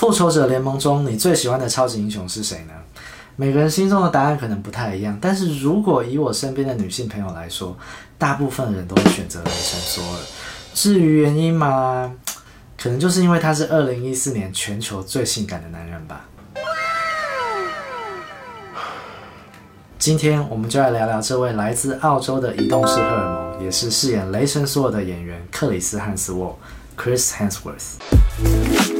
复仇者联盟中，你最喜欢的超级英雄是谁呢？每个人心中的答案可能不太一样，但是如果以我身边的女性朋友来说，大部分人都会选择雷神索尔。至于原因嘛，可能就是因为他是二零一四年全球最性感的男人吧。今天我们就来聊聊这位来自澳洲的移动式荷尔蒙，也是饰演雷神索尔的演员克里斯汉斯沃 （Chris Hemsworth）。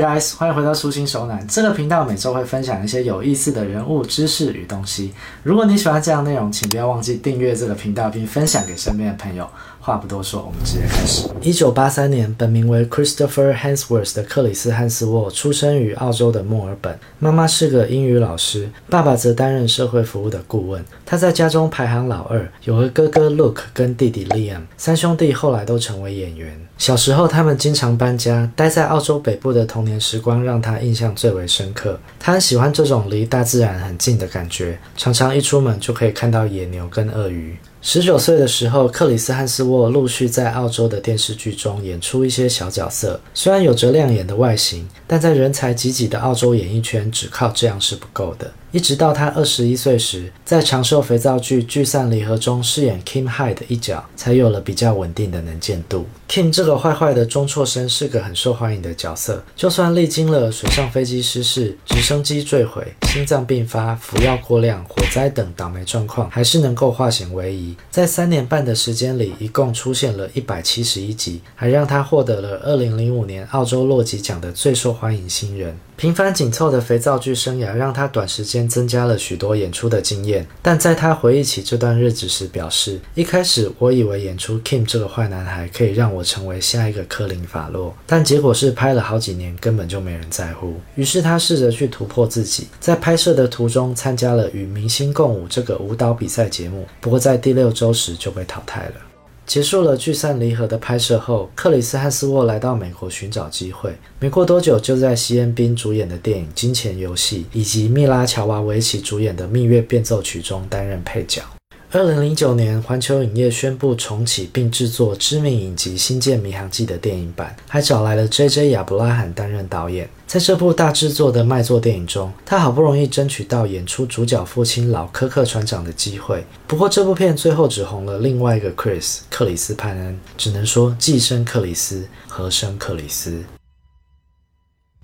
Guys，欢迎回到初心手暖。这个频道每周会分享一些有意思的人物、知识与东西。如果你喜欢这样内容，请不要忘记订阅这个频道，并分享给身边的朋友。话不多说，我们直接开始。一九八三年，本名为 Christopher Hansworth 的克里斯汉斯沃出生于澳洲的墨尔本，妈妈是个英语老师，爸爸则担任社会服务的顾问。他在家中排行老二，有个哥哥 Luke 跟弟弟 Liam，三兄弟后来都成为演员。小时候，他们经常搬家，待在澳洲北部的童年时光让他印象最为深刻。他很喜欢这种离大自然很近的感觉，常常一出门就可以看到野牛跟鳄鱼。十九岁的时候，克里斯汉斯沃陆续在澳洲的电视剧中演出一些小角色。虽然有着亮眼的外形，但在人才济济的澳洲演艺圈，只靠这样是不够的。一直到他二十一岁时，在长寿肥皂剧《聚散离合》中饰演 Kim Hyde 的一角，才有了比较稳定的能见度。Kim 这个坏坏的中辍生是个很受欢迎的角色，就算历经了水上飞机失事、直升机坠毁、心脏病发、服药过量、火灾等倒霉状况，还是能够化险为夷。在三年半的时间里，一共出现了一百七十一集，还让他获得了二零零五年澳洲洛吉奖的最受欢迎新人。平凡紧凑的肥皂剧生涯让他短时间增加了许多演出的经验，但在他回忆起这段日子时表示：“一开始我以为演出 Kim 这个坏男孩可以让我成为下一个科林法洛，但结果是拍了好几年根本就没人在乎。于是他试着去突破自己，在拍摄的途中参加了《与明星共舞》这个舞蹈比赛节目，不过在第六周时就被淘汰了。”结束了聚散离合的拍摄后，克里斯汉斯沃来到美国寻找机会。没过多久，就在西恩宾主演的电影《金钱游戏》以及密拉乔娃维奇主演的《蜜月变奏曲》中担任配角。二零零九年，环球影业宣布重启并制作知名影集《星舰迷航记》的电影版，还找来了 J.J. 亚伯拉罕担任导演。在这部大制作的卖座电影中，他好不容易争取到演出主角父亲老科克船长的机会。不过，这部片最后只红了另外一个 Chris 克里斯潘恩，只能说寄生克里斯，何生克里斯。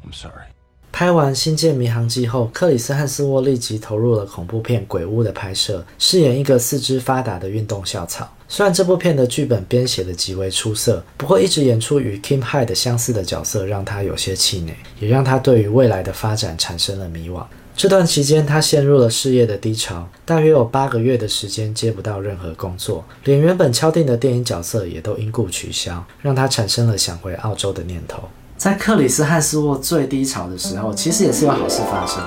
I'm sorry. 拍完《星舰迷航记》后，克里斯汉斯沃立即投入了恐怖片《鬼屋》的拍摄，饰演一个四肢发达的运动校草。虽然这部片的剧本编写的极为出色，不过一直演出与 Kim Hyde 相似的角色，让他有些气馁，也让他对于未来的发展产生了迷惘。这段期间，他陷入了事业的低潮，大约有八个月的时间接不到任何工作，连原本敲定的电影角色也都因故取消，让他产生了想回澳洲的念头。在克里斯汉斯沃最低潮的时候，其实也是有好事发生。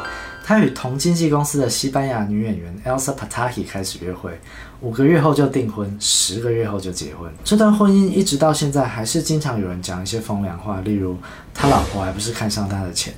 他与同经纪公司的西班牙女演员 Elsa Pataki 开始约会，五个月后就订婚，十个月后就结婚。这段婚姻一直到现在，还是经常有人讲一些风凉话，例如他老婆还不是看上他的钱。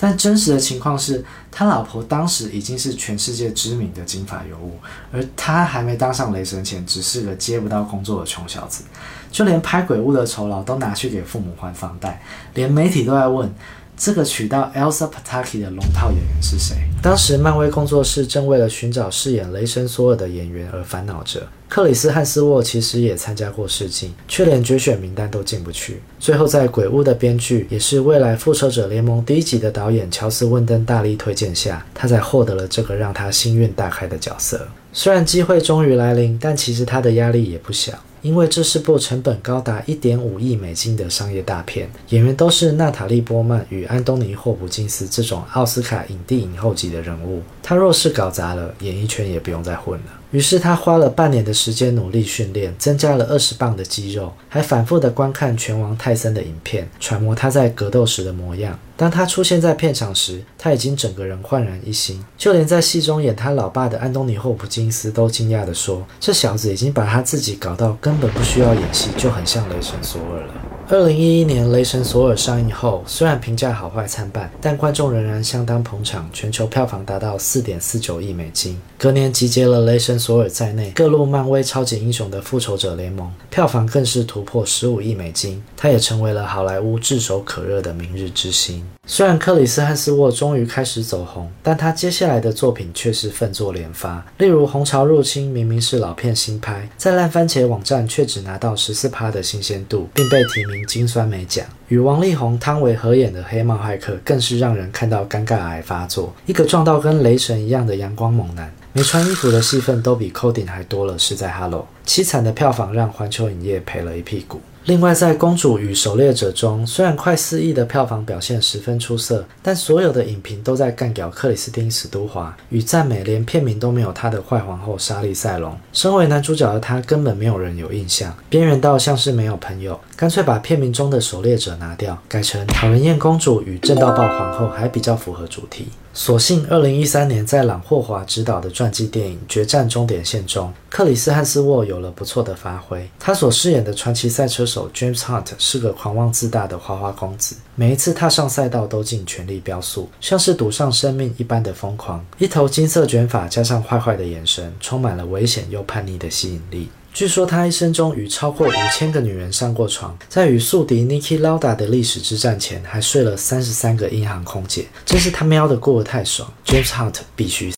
但真实的情况是他老婆当时已经是全世界知名的金发尤物，而他还没当上雷神前，只是个接不到工作的穷小子。就连拍鬼屋的酬劳都拿去给父母还房贷，连媒体都在问这个娶到 Elsa Pataki 的龙套演员是谁。当时漫威工作室正为了寻找饰演雷神索尔的演员而烦恼着。克里斯汉斯沃其实也参加过试镜，却连决选名单都进不去。最后在鬼屋的编剧，也是未来复仇者联盟第一集的导演乔斯温登大力推荐下，他才获得了这个让他心愿大开的角色。虽然机会终于来临，但其实他的压力也不小。因为这是部成本高达一点五亿美金的商业大片，演员都是娜塔莉波曼与安东尼霍普金斯这种奥斯卡影帝影后级的人物。他若是搞砸了，演艺圈也不用再混了。于是他花了半年的时间努力训练，增加了二十磅的肌肉，还反复的观看拳王泰森的影片，揣摩他在格斗时的模样。当他出现在片场时，他已经整个人焕然一新，就连在戏中演他老爸的安东尼霍普金斯都惊讶地说：“这小子已经把他自己搞到根本不需要演戏，就很像雷神索尔了。”二零一一年《雷神索尔》上映后，虽然评价好坏参半，但观众仍然相当捧场，全球票房达到四点四九亿美金。隔年集结了《雷神索尔》在内各路漫威超级英雄的《复仇者联盟》，票房更是突破十五亿美金，他也成为了好莱坞炙手可热的明日之星。虽然克里斯·汉斯沃终于开始走红，但他接下来的作品却是奋作连发。例如《红潮入侵》明明是老片新拍，在烂番茄网站却只拿到十四趴的新鲜度，并被提名金酸梅奖。与王力宏、汤唯合演的《黑帽骇客》更是让人看到尴尬癌发作。一个撞到跟雷神一样的阳光猛男，没穿衣服的戏份都比 Coding 还多了，是在 Hello。凄惨的票房让环球影业赔了一屁股。另外，在《公主与狩猎者》中，虽然快四亿的票房表现十分出色，但所有的影评都在干掉克里斯汀·史都华，与赞美连片名都没有她的坏皇后莎莉·赛隆。身为男主角的他，根本没有人有印象，边缘到像是没有朋友。干脆把片名中的狩猎者拿掉，改成讨人厌公主与正道报皇后，还比较符合主题。所幸，二零一三年在朗霍华执导的传记电影《决战终点线》中，克里斯·汉斯沃有了不错的发挥。他所饰演的传奇赛车手 James Hunt 是个狂妄自大的花花公子，每一次踏上赛道都尽全力飙速，像是赌上生命一般的疯狂。一头金色卷发加上坏坏的眼神，充满了危险又叛逆的吸引力。据说他一生中与超过五千个女人上过床，在与宿敌 Niki Lauda 的历史之战前，还睡了三十三个银行空姐，真是他喵的过得太爽。James Hunt 必须。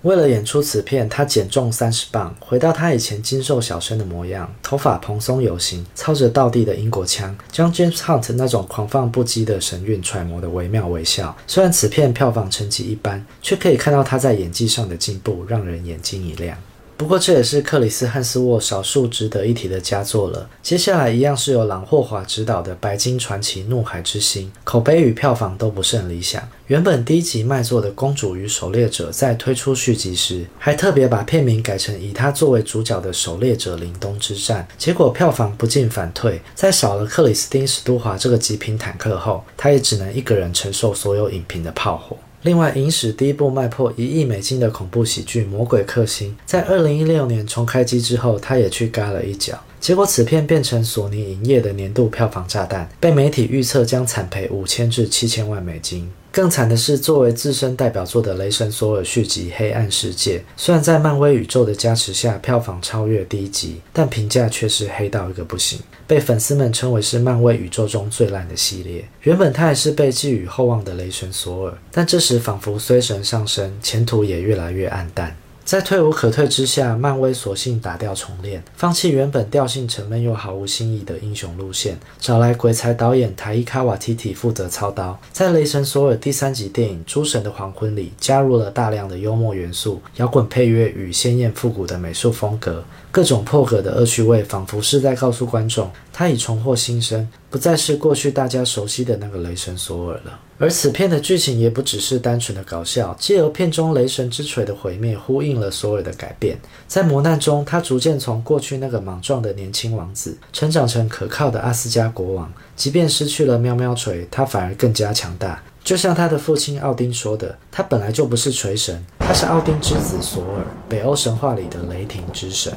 为了演出此片，他减重三十磅，回到他以前精瘦小生的模样，头发蓬松有型，操着道地的英国腔，将 James Hunt 那种狂放不羁的神韵揣摩得惟妙惟肖。虽然此片票房成绩一般，却可以看到他在演技上的进步，让人眼睛一亮。不过这也是克里斯·汉斯沃少数值得一提的佳作了。接下来一样是由朗霍华执导的《白金传奇：怒海之心》，口碑与票房都不是很理想。原本第一集卖座的《公主与狩猎者》在推出续集时，还特别把片名改成以他作为主角的《狩猎者：凛冬之战》，结果票房不进反退。在少了克里斯汀·史都华这个极品坦克后，他也只能一个人承受所有影评的炮火。另外，影史第一部卖破一亿美金的恐怖喜剧《魔鬼克星》，在二零一六年重开机之后，他也去嘎了一脚。结果，此片变成索尼影业的年度票房炸弹，被媒体预测将惨赔五千至七千万美金。更惨的是，作为自身代表作的《雷神索尔》续集《黑暗世界》，虽然在漫威宇宙的加持下票房超越第一集，但评价却是黑到一个不行，被粉丝们称为是漫威宇宙中最烂的系列。原本他也是被寄予厚望的《雷神索尔》，但这时仿佛衰神上身，前途也越来越暗淡。在退无可退之下，漫威索性打掉重练，放弃原本调性沉闷又毫无新意的英雄路线，找来鬼才导演台伊卡瓦提提负责操刀，在《雷神索尔》第三集电影《诸神的黄昏》里加入了大量的幽默元素、摇滚配乐与鲜艳复古的美术风格。各种破格的恶趣味，仿佛是在告诉观众，他已重获新生，不再是过去大家熟悉的那个雷神索尔了。而此片的剧情也不只是单纯的搞笑，借由片中雷神之锤的毁灭，呼应了索尔的改变。在磨难中，他逐渐从过去那个莽撞的年轻王子，成长成可靠的阿斯加国王。即便失去了喵喵锤，他反而更加强大。就像他的父亲奥丁说的：“他本来就不是锤神，他是奥丁之子索尔，北欧神话里的雷霆之神。”《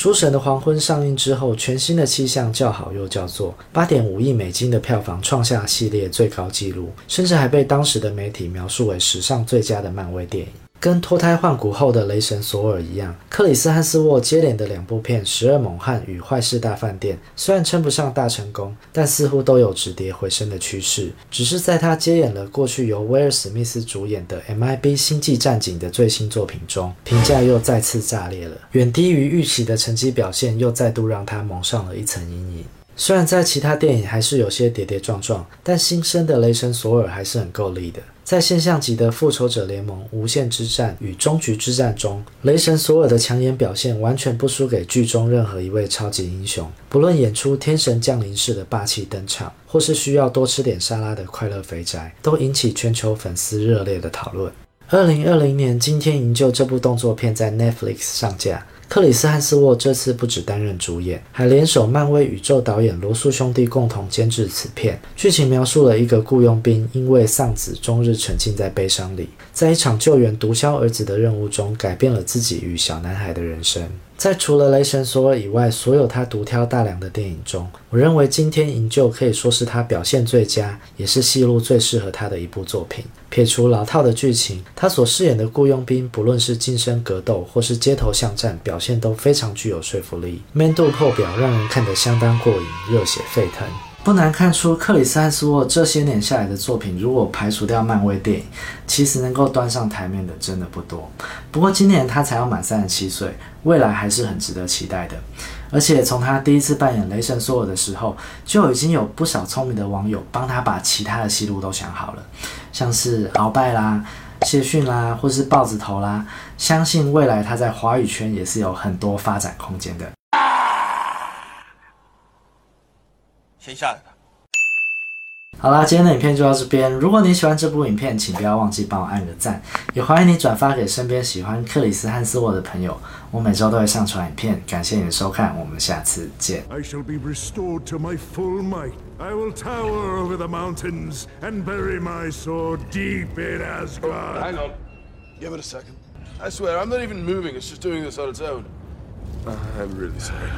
诸神的黄昏》上映之后，全新的气象叫好又叫座，八点五亿美金的票房创下系列最高纪录，甚至还被当时的媒体描述为史上最佳的漫威电影。跟脱胎换骨后的雷神索尔一样，克里斯·汉斯沃接连的两部片《十二猛汉》与《坏事大饭店》虽然称不上大成功，但似乎都有止跌回升的趋势。只是在他接演了过去由威尔·史密斯主演的《MIB 星际战警》的最新作品中，评价又再次炸裂了，远低于预期的成绩表现又再度让他蒙上了一层阴影。虽然在其他电影还是有些跌跌撞撞，但新生的雷神索尔还是很够力的。在现象级的《复仇者联盟：无限之战》与《终局之战》中，雷神索尔的抢眼表现完全不输给剧中任何一位超级英雄。不论演出天神降临式的霸气登场，或是需要多吃点沙拉的快乐肥宅，都引起全球粉丝热烈的讨论。二零二零年，今天营救这部动作片在 Netflix 上架。克里斯·汉斯沃这次不止担任主演，还联手漫威宇宙导演罗素兄弟共同监制此片。剧情描述了一个雇佣兵因为丧子，终日沉浸在悲伤里。在一场救援毒枭儿子的任务中，改变了自己与小男孩的人生。在除了雷神索尔以外，所有他独挑大梁的电影中，我认为《惊天营救》可以说是他表现最佳，也是戏路最适合他的一部作品。撇除老套的剧情，他所饰演的雇佣兵，不论是近身格斗或是街头巷战，表现都非常具有说服力面度破表，让人看得相当过瘾，热血沸腾。不难看出，克里斯·汉斯沃这些年下来的作品，如果排除掉漫威电影，其实能够端上台面的真的不多。不过今年他才要满三十七岁，未来还是很值得期待的。而且从他第一次扮演雷神索尔的时候，就已经有不少聪明的网友帮他把其他的戏路都想好了，像是鳌拜啦、谢逊啦，或是豹子头啦。相信未来他在华语圈也是有很多发展空间的。先下。好啦，今天的影片就到这边。如果你喜欢这部影片，请不要忘记帮我按个赞，也欢迎你转发给身边喜欢克里斯汉斯沃的朋友。我每周都会上传影片，感谢你的收看，我们下次见。I shall be restored to my full might. I will tower over the mountains and bury my sword deep in Asgard. Hang on. Give it a second. I swear, I'm not even moving. It's just doing this on its own. I'm really sorry.